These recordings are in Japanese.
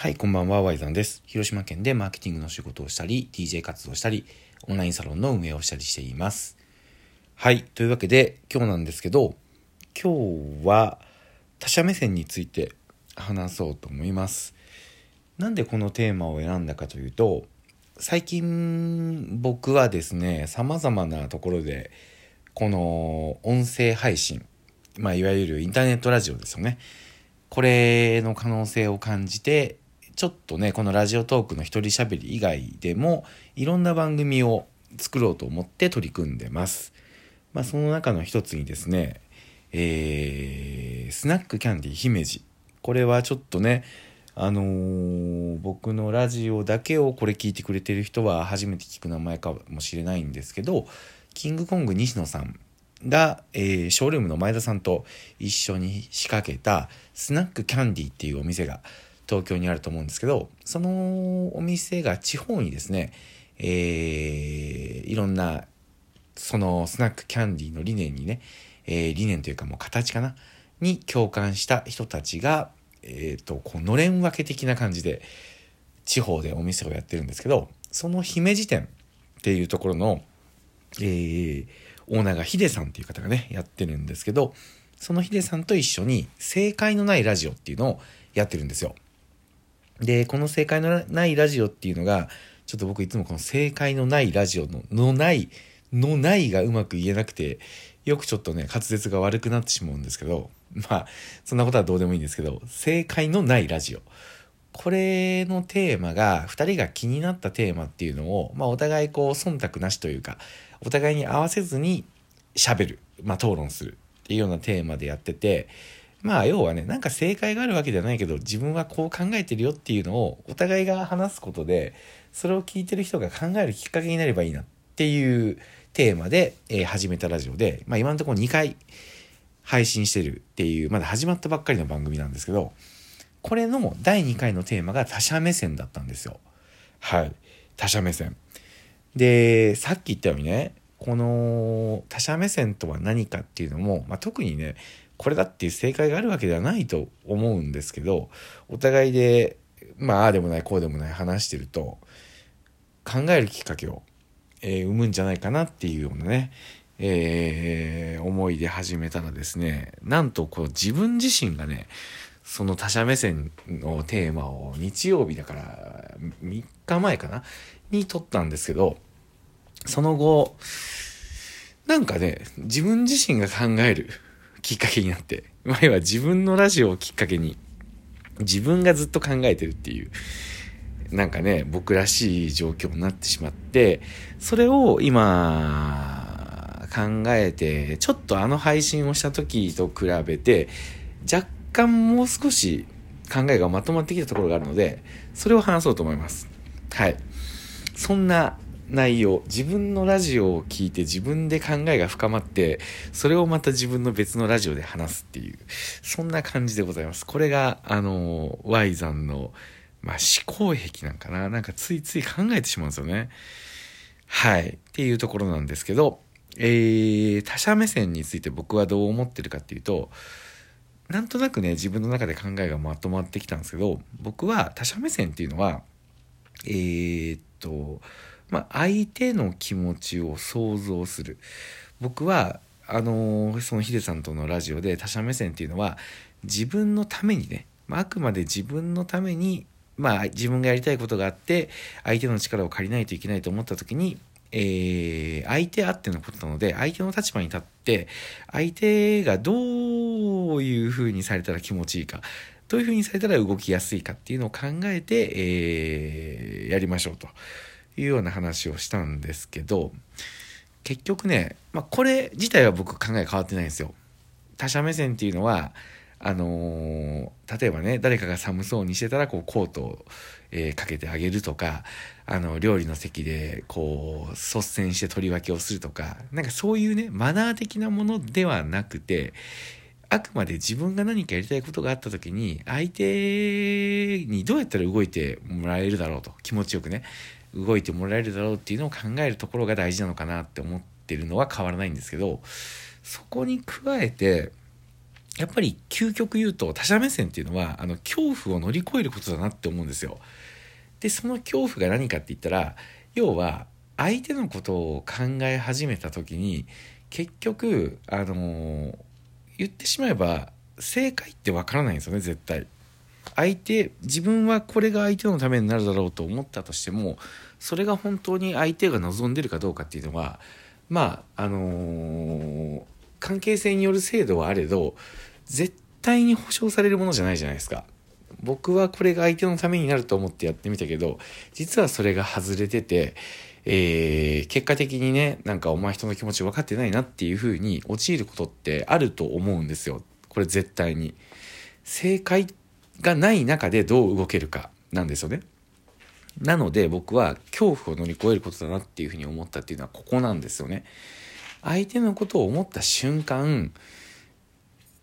はい、こんばんは、ワイザンです。広島県でマーケティングの仕事をしたり、DJ 活動したり、オンラインサロンの運営をしたりしています。はい、というわけで、今日なんですけど、今日は他者目線について話そうと思います。なんでこのテーマを選んだかというと、最近僕はですね、様々なところで、この音声配信、まあ、いわゆるインターネットラジオですよね。これの可能性を感じて、ちょっとね、このラジオトークの一人喋り以外でも、いろんな番組を作ろうと思って取り組んでます。まあ、その中の一つにですね、えー、スナックキャンディ姫路。これはちょっとね、あのー僕のラジオだけをこれ聞いてくれてる人は初めて聞く名前かもしれないんですけど、キングコング西野さんが、えーショールームの前田さんと一緒に仕掛けたスナックキャンディっていうお店が東京にあると思うんですけど、そのお店が地方にですね、えーいろんなそのスナックキャンディーの理念にね、えー理念というかもう形かなに共感した人たちが、えっ、と、こう、のれん分け的な感じで、地方でお店をやってるんですけど、その姫路店っていうところの、えーオーナーがヒデさんっていう方がね、やってるんですけど、そのヒデさんと一緒に、正解のないラジオっていうのをやってるんですよ。で、この正解のないラジオっていうのが、ちょっと僕いつもこの正解のないラジオの、のない、のないがうまく言えなくて、よくちょっとね、滑舌が悪くなってしまうんですけど、まあ、そんなことはどうでもいいんですけど、正解のないラジオ。これのテーマが、二人が気になったテーマっていうのを、まあお互いこう、忖度なしというか、お互いに合わせずに喋る、まあ討論するっていうようなテーマでやってて、まあ要はね、なんか正解があるわけではないけど、自分はこう考えてるよっていうのをお互いが話すことで、それを聞いてる人が考えるきっかけになればいいなっていうテーマで、えー始めたラジオで、まあ今のところ2回配信してるっていう、まだ始まったばっかりの番組なんですけど、これの第2回のテーマが他者目線だったんですよ。はい。他者目線。で、さっき言ったようにね、この他者目線とは何かっていうのも、まあ、特にね、これだっていう正解があるわけではないと思うんですけど、お互いで、まあ、ああでもない、こうでもない話してると、考えるきっかけを、えー生むんじゃないかなっていうようなね、えー思いで始めたらですね、なんとこう自分自身がね、その他者目線のテーマを日曜日だから3日前かなに撮ったんですけど、その後、なんかね、自分自身が考えるきっかけになって、前は自分のラジオをきっかけに、自分がずっと考えてるっていう、なんかね、僕らしい状況になってしまって、それを今、考えて、ちょっとあの配信をした時と比べて、若干もう少し考えがまとまってきたところがあるので、それを話そうと思います。はい。そんな内容、自分のラジオを聞いて自分で考えが深まって、それをまた自分の別のラジオで話すっていう、そんな感じでございます。これが、あの、Y さんの、まあ、思考癖なんかな。なんかついつい考えてしまうんですよね。はい。っていうところなんですけど、えー、他者目線について僕はどう思ってるかっていうと、なんとなくね、自分の中で考えがまとまってきたんですけど、僕は他者目線っていうのは、えーっと、まあ、相手の気持ちを想像する。僕は、あのーそのヒデさんとのラジオで他者目線っていうのは、自分のためにね、まあ、あくまで自分のために、まあ、自分がやりたいことがあって、相手の力を借りないといけないと思った時に、えー相手あってのことなので、相手の立場に立って、相手がどういう風にされたら気持ちいいか、どういう風にされたら動きやすいかっていうのを考えて、えーやりましょうというような話をしたんですけど、結局ね、まあ、これ自体は僕考え変わってないんですよ。他者目線っていうのは、あのー例えばね、誰かが寒そうにしてたら、こう、コートを、えーかけてあげるとか、あの、料理の席で、こう、率先して取り分けをするとか、なんかそういうね、マナー的なものではなくて、あくまで自分が何かやりたいことがあった時に、相手にどうやったら動いてもらえるだろうと、気持ちよくね、動いてもらえるだろうっていうのを考えるところが大事なのかなって思ってるのは変わらないんですけど、そこに加えて、やっぱり究極言うと他者目線っていうのはあの恐怖を乗り越えることだなって思うんですよ。でその恐怖が何かって言ったら要は相手のことを考え始めた時に結局あのー、言ってしまえば正解ってわからないんですよね絶対。相手自分はこれが相手のためになるだろうと思ったとしてもそれが本当に相手が望んでるかどうかっていうのはまああのー、関係性による制度はあれど絶対に保証されるものじゃないじゃないですか。僕はこれが相手のためになると思ってやってみたけど実はそれが外れてて、えー、結果的にねなんかお前人の気持ち分かってないなっていう風に陥ることってあると思うんですよこれ絶対に正解がない中でどう動けるかなんですよねなので僕は恐怖を乗り越えることだなっていうふうに思ったっていうのはここなんですよね。相手のことを思った瞬間、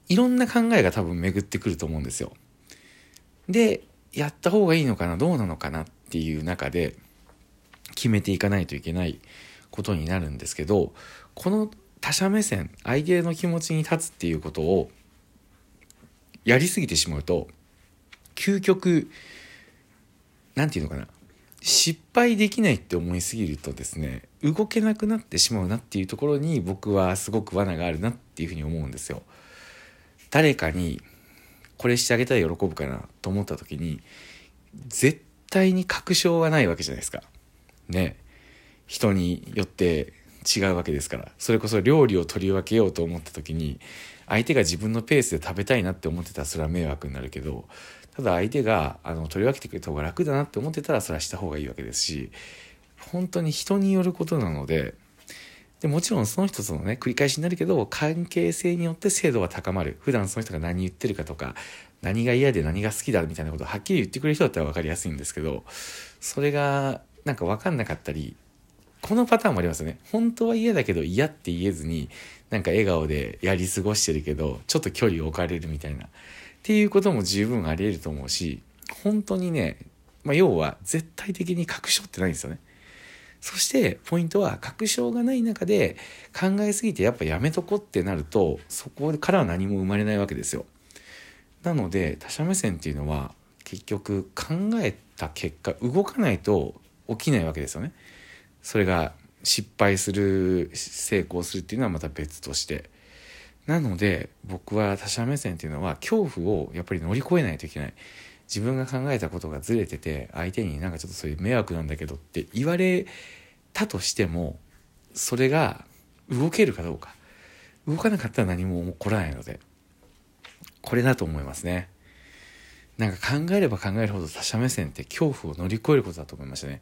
いろんな考えが多分巡ってくると思うんですよ。で、やった方がいいのかな、どうなのかなっていう中で決めていかないといけないことになるんですけど、この他者目線、相手の気持ちに立つっていうことをやりすぎてしまうと、究極、なんていうのかな、失敗できないって思いすぎるとですね動けなくなってしまうなっていうところに僕はすごく罠があるなっていうふうに思うんですよ。誰かにこれしてあげたら喜ぶかなと思った時に絶対に確証はないわけじゃないですか。ね人によって違うわけですから。それこそ料理を取り分けようと思った時に相手が自分のペースで食べたいなって思ってたらそれは迷惑になるけどただ相手があの取り分けてくれた方が楽だなって思ってたらそれはした方がいいわけですし本当に人によることなのででもちろんその人とのね繰り返しになるけど関係性によって精度は高まる。普段その人が何言ってるかとか何が嫌で何が好きだみたいなことをはっきり言ってくれる人だったら分かりやすいんですけどそれがなんか分かんなかったりこのパターンもありますよね本当は嫌だけど嫌って言えずになんか笑顔でやり過ごしてるけどちょっと距離を置かれるみたいなっていうことも十分あり得ると思うし、本当にね、まあ、要は絶対的に確証ってないんですよね。そしてポイントは確証がない中で考えすぎてやっぱやめとこってなるとそこからは何も生まれないわけですよ。なので他者目線っていうのは結局考えた結果動かないと起きないわけですよね。それが失敗する成功するっていうのはまた別として。なので僕は他者目線っていうのは恐怖をやっぱり乗り越えないといけない。自分が考えたことがずれてて相手になんかちょっとそういう迷惑なんだけどって言われたとしてもそれが動けるかどうか。動かなかったら何も起こらないのでこれだと思いますね。なんか考えれば考えるほど他者目線って恐怖を乗り越えることだと思いましたね。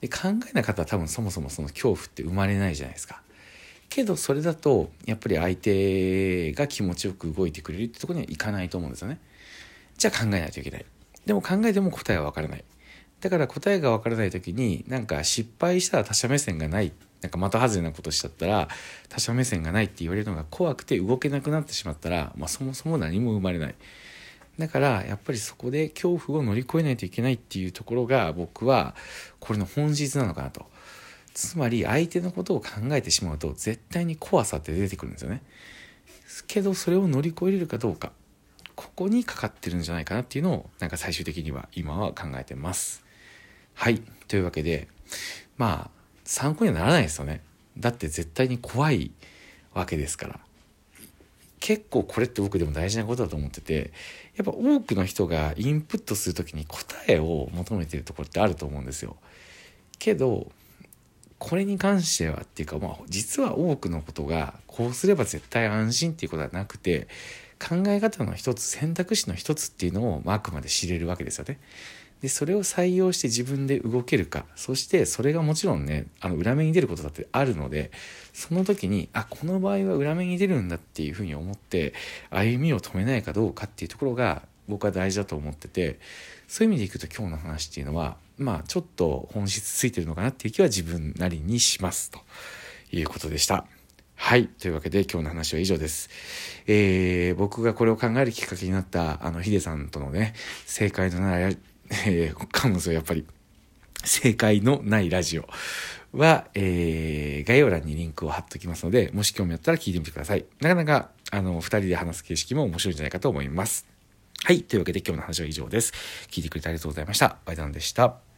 で考えなかったら多分そもそもその恐怖って生まれないじゃないですかけどそれだとやっぱり相手が気持ちよく動いてくれるってとこにはいかないと思うんですよね。じゃあ考えないといけない。でも考えても答えはわからない。だから答えがわからない時になんか失敗したら他者目線がないなんか的外れなことしちゃったら他者目線がないって言われるのが怖くて動けなくなってしまったら、まあ、そもそも何も生まれない。だからやっぱりそこで恐怖を乗り越えないといけないっていうところが僕はこれの本質なのかなと。つまり相手のことを考えてしまうと絶対に怖さって出てくるんですよね。けどそれを乗り越えれるかどうかここにかかってるんじゃないかなっていうのをなんか最終的には今は考えてます。はいというわけでまあ参考にはならないですよね。だって絶対に怖いわけですから。結構これって僕でも大事なことだと思っててやっぱ多くの人がインプットする時に答えを求めてるところってあると思うんですよ。けどこれに関してはっていうか、まあ、実は多くのことがこうすれば絶対安心っていうことはなくて考え方の一つ選択肢の一つっていうのを、あくまで知れるわけですよね。でそれを採用して自分で動けるかそしてそれがもちろんねあの裏目に出ることだってあるのでその時にあこの場合は裏目に出るんだっていうふうに思って歩みを止めないかどうかっていうところが僕は大事だと思っててそういう意味でいくと今日の話っていうのはまあちょっと本質ついてるのかなっていう気は自分なりにしますということでした。はい。というわけで今日の話は以上です。えー、僕がこれを考えるきっかけになった、あの、ヒデさんとのね、正解のない、えー、かもすよ、やっぱり。正解のないラジオは、えー、概要欄にリンクを貼っときますので、もし興味あったら聞いてみてください。なかなか、あの、二人で話す形式も面白いんじゃないかと思います。はい。というわけで今日の話は以上です。聞いてくれてありがとうございました。バイダンでした。